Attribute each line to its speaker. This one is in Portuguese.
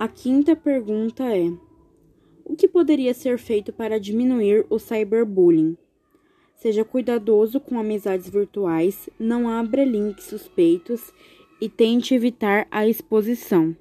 Speaker 1: A quinta pergunta é: o que poderia ser feito para diminuir o cyberbullying? Seja cuidadoso com amizades virtuais, não abra links suspeitos e tente evitar a exposição.